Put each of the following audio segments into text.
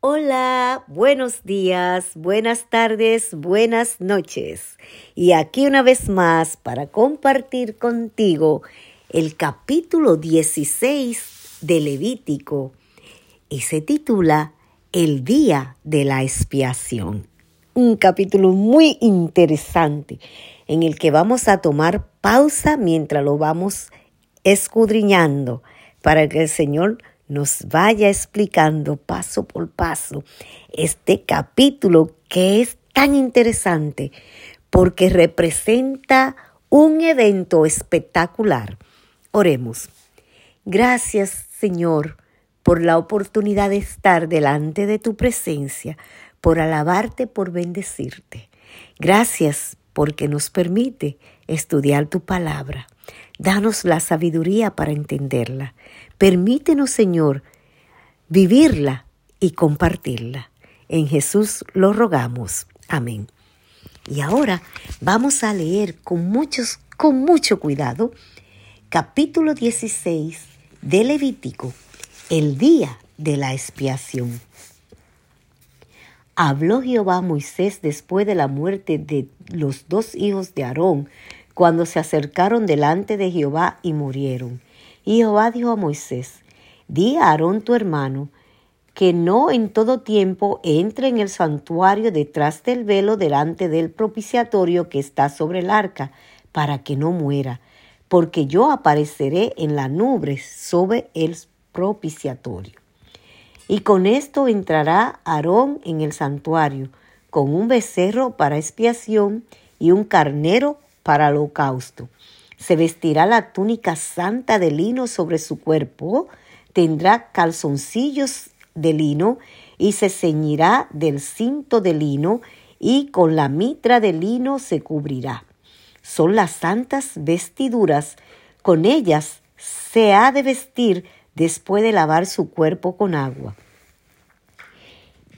Hola, buenos días, buenas tardes, buenas noches. Y aquí una vez más para compartir contigo el capítulo 16 de Levítico y se titula El día de la expiación. Un capítulo muy interesante en el que vamos a tomar pausa mientras lo vamos escudriñando para que el Señor nos vaya explicando paso por paso este capítulo que es tan interesante porque representa un evento espectacular. Oremos. Gracias, Señor, por la oportunidad de estar delante de tu presencia, por alabarte, por bendecirte. Gracias porque nos permite estudiar tu palabra. Danos la sabiduría para entenderla. Permítenos, Señor, vivirla y compartirla. En Jesús lo rogamos. Amén. Y ahora vamos a leer con, muchos, con mucho cuidado capítulo 16 de Levítico, el día de la expiación. Habló Jehová a Moisés después de la muerte de los dos hijos de Aarón, cuando se acercaron delante de Jehová y murieron. Y Jehová dijo a Moisés, di a Aarón tu hermano, que no en todo tiempo entre en el santuario detrás del velo delante del propiciatorio que está sobre el arca, para que no muera, porque yo apareceré en la nube sobre el propiciatorio. Y con esto entrará Aarón en el santuario, con un becerro para expiación y un carnero para holocausto. Se vestirá la túnica santa de lino sobre su cuerpo, tendrá calzoncillos de lino y se ceñirá del cinto de lino y con la mitra de lino se cubrirá. Son las santas vestiduras, con ellas se ha de vestir después de lavar su cuerpo con agua.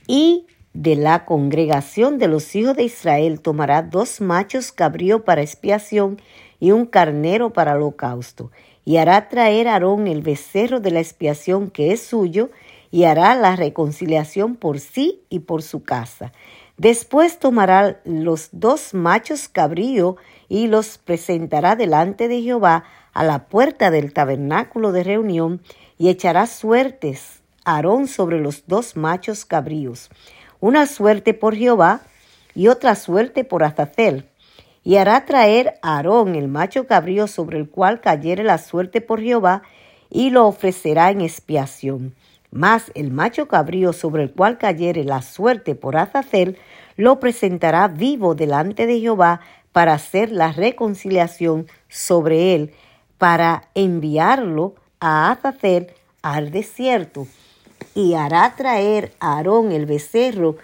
Y de la congregación de los hijos de Israel tomará dos machos cabrío para expiación y un carnero para holocausto. Y hará traer a Aarón el becerro de la expiación que es suyo, y hará la reconciliación por sí y por su casa. Después tomará los dos machos cabrío y los presentará delante de Jehová a la puerta del tabernáculo de reunión y echará suertes Aarón sobre los dos machos cabríos, una suerte por Jehová y otra suerte por Azazel, y hará traer a Aarón el macho cabrío sobre el cual cayere la suerte por Jehová, y lo ofrecerá en expiación. Mas el macho cabrío sobre el cual cayere la suerte por Azazel, lo presentará vivo delante de Jehová para hacer la reconciliación sobre él, para enviarlo a Azazel al desierto. Y hará traer a Aarón el becerro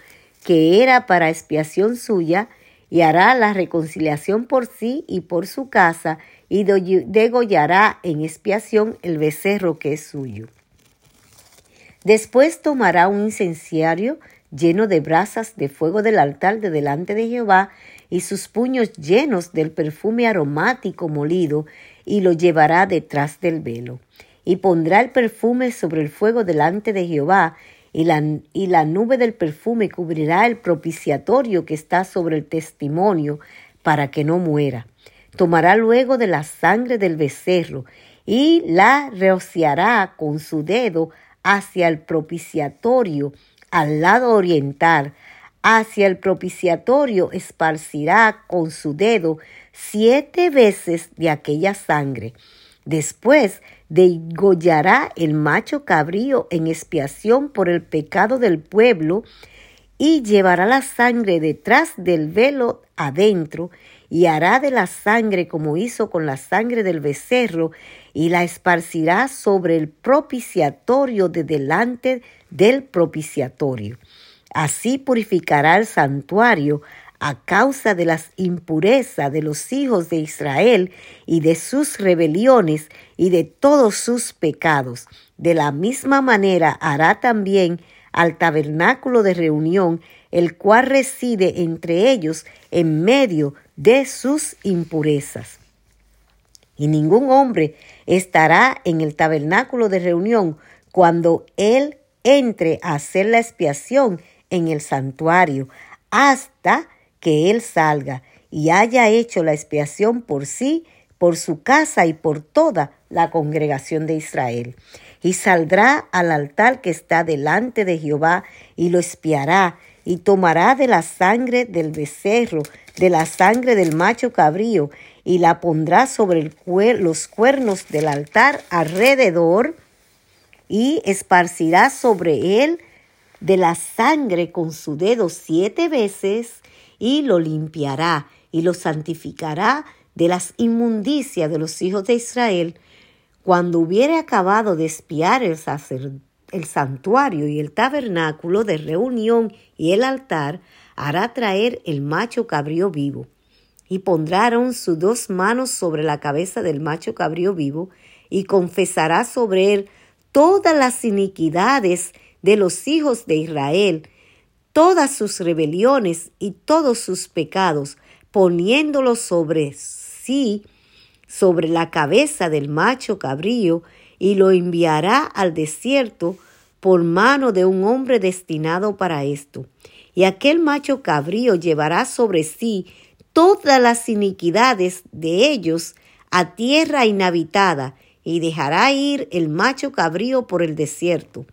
que era para expiación suya, y hará la reconciliación por sí y por su casa, y degollará en expiación el becerro que es suyo. Después tomará un incenciario lleno de brasas de fuego del altar de delante de Jehová, y sus puños llenos del perfume aromático molido, y lo llevará detrás del velo. Y pondrá el perfume sobre el fuego delante de Jehová, y la, y la nube del perfume cubrirá el propiciatorio que está sobre el testimonio para que no muera. Tomará luego de la sangre del becerro y la rociará con su dedo hacia el propiciatorio al lado oriental. Hacia el propiciatorio esparcirá con su dedo siete veces de aquella sangre. Después degollará el macho cabrío en expiación por el pecado del pueblo y llevará la sangre detrás del velo adentro y hará de la sangre como hizo con la sangre del becerro y la esparcirá sobre el propiciatorio de delante del propiciatorio. Así purificará el santuario a causa de las impurezas de los hijos de Israel y de sus rebeliones y de todos sus pecados. De la misma manera hará también al tabernáculo de reunión, el cual reside entre ellos en medio de sus impurezas. Y ningún hombre estará en el tabernáculo de reunión cuando él entre a hacer la expiación en el santuario hasta que él salga y haya hecho la expiación por sí, por su casa y por toda la congregación de Israel. Y saldrá al altar que está delante de Jehová y lo espiará y tomará de la sangre del becerro, de la sangre del macho cabrío, y la pondrá sobre los cuernos del altar alrededor, y esparcirá sobre él de la sangre con su dedo siete veces, y lo limpiará, y lo santificará de las inmundicias de los hijos de Israel, cuando hubiere acabado de espiar el el santuario y el tabernáculo de reunión y el altar, hará traer el macho cabrío vivo. Y pondrán sus dos manos sobre la cabeza del macho cabrío vivo, y confesará sobre él todas las iniquidades de los hijos de Israel, todas sus rebeliones y todos sus pecados, poniéndolo sobre sí, sobre la cabeza del macho cabrío, y lo enviará al desierto por mano de un hombre destinado para esto. Y aquel macho cabrío llevará sobre sí todas las iniquidades de ellos a tierra inhabitada, y dejará ir el macho cabrío por el desierto.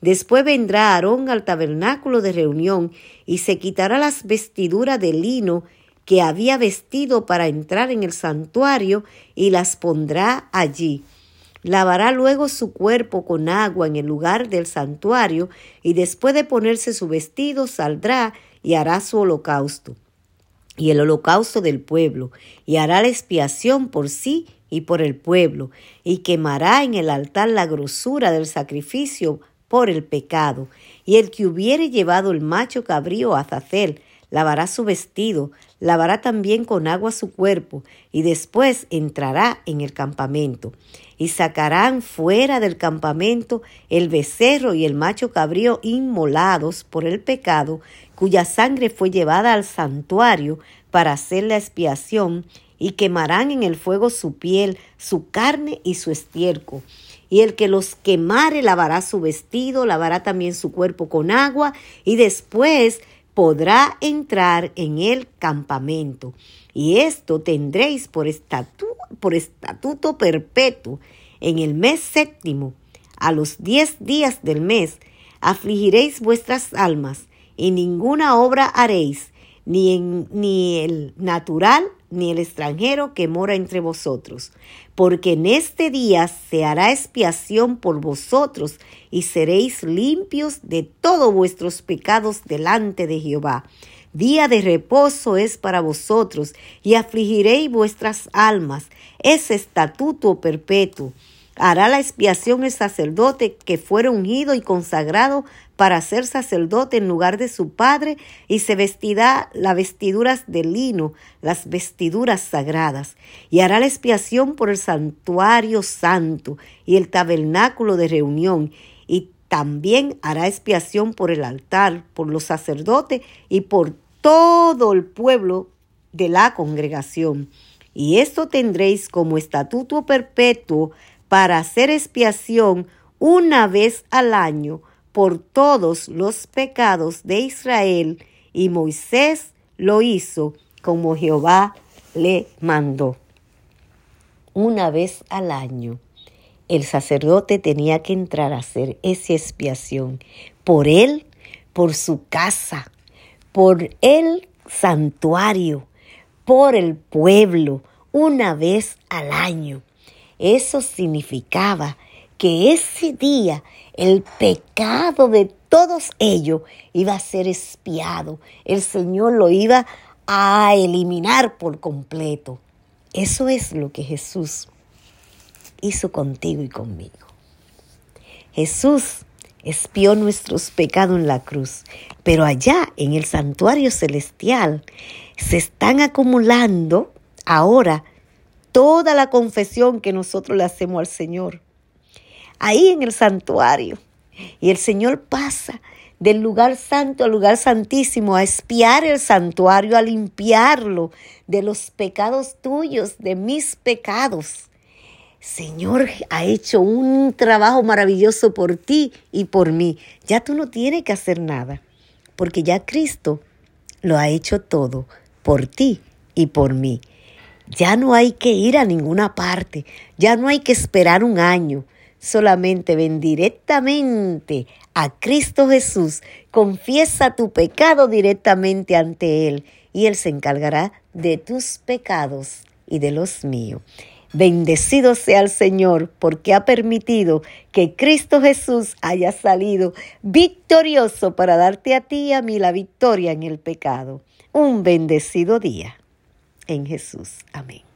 Después vendrá Aarón al tabernáculo de reunión y se quitará las vestiduras de lino que había vestido para entrar en el santuario y las pondrá allí. Lavará luego su cuerpo con agua en el lugar del santuario y después de ponerse su vestido saldrá y hará su holocausto y el holocausto del pueblo y hará la expiación por sí y por el pueblo y quemará en el altar la grosura del sacrificio por el pecado y el que hubiere llevado el macho cabrío a Zazel lavará su vestido, lavará también con agua su cuerpo, y después entrará en el campamento. Y sacarán fuera del campamento el becerro y el macho cabrío inmolados por el pecado, cuya sangre fue llevada al santuario para hacer la expiación, y quemarán en el fuego su piel, su carne y su estiércol. Y el que los quemare lavará su vestido, lavará también su cuerpo con agua, y después podrá entrar en el campamento. Y esto tendréis por, estatuto perpetuo en el mes séptimo, a los diez días del mes, afligiréis vuestras almas, y ninguna obra haréis, ni, en, ni el natural ni el extranjero que mora entre vosotros, porque en este día se hará expiación por vosotros y seréis limpios de todos vuestros pecados delante de Jehová. Día de reposo es para vosotros y afligiréis vuestras almas. Es estatuto perpetuo hará la expiación el sacerdote que fuera ungido y consagrado para ser sacerdote en lugar de su padre, y se vestirá las vestiduras de lino, las vestiduras sagradas, y hará la expiación por el santuario santo y el tabernáculo de reunión, y también hará expiación por el altar, por los sacerdotes y por todo el pueblo de la congregación. Y esto tendréis como estatuto perpetuo para hacer expiación una vez al año por todos los pecados de Israel, y Moisés lo hizo como Jehová le mandó. Una vez al año, el sacerdote tenía que entrar a hacer esa expiación por él, por su casa, por el santuario, por el pueblo, una vez al año. Eso significaba que ese día el pecado de todos ellos iba a ser espiado. El Señor lo iba a eliminar por completo. Eso es lo que Jesús hizo contigo y conmigo. Jesús espió nuestros pecados en la cruz, pero allá en el santuario celestial se están acumulando ahora toda la confesión que nosotros le hacemos al Señor. Ahí en el santuario. Y el Señor pasa del lugar santo al lugar santísimo a espiar el santuario, a limpiarlo de los pecados tuyos, de mis pecados. Señor ha hecho un trabajo maravilloso por ti y por mí. Ya tú no tienes que hacer nada, porque ya Cristo lo ha hecho todo por ti y por mí. Ya no hay que ir a ninguna parte, ya no hay que esperar un año. Solamente ven directamente a Cristo Jesús, confiesa tu pecado directamente ante Él y Él se encargará de tus pecados y de los míos. Bendecido sea el Señor porque ha permitido que Cristo Jesús haya salido victorioso para darte a ti y a mí la victoria en el pecado. Un bendecido día en Jesús. Amén.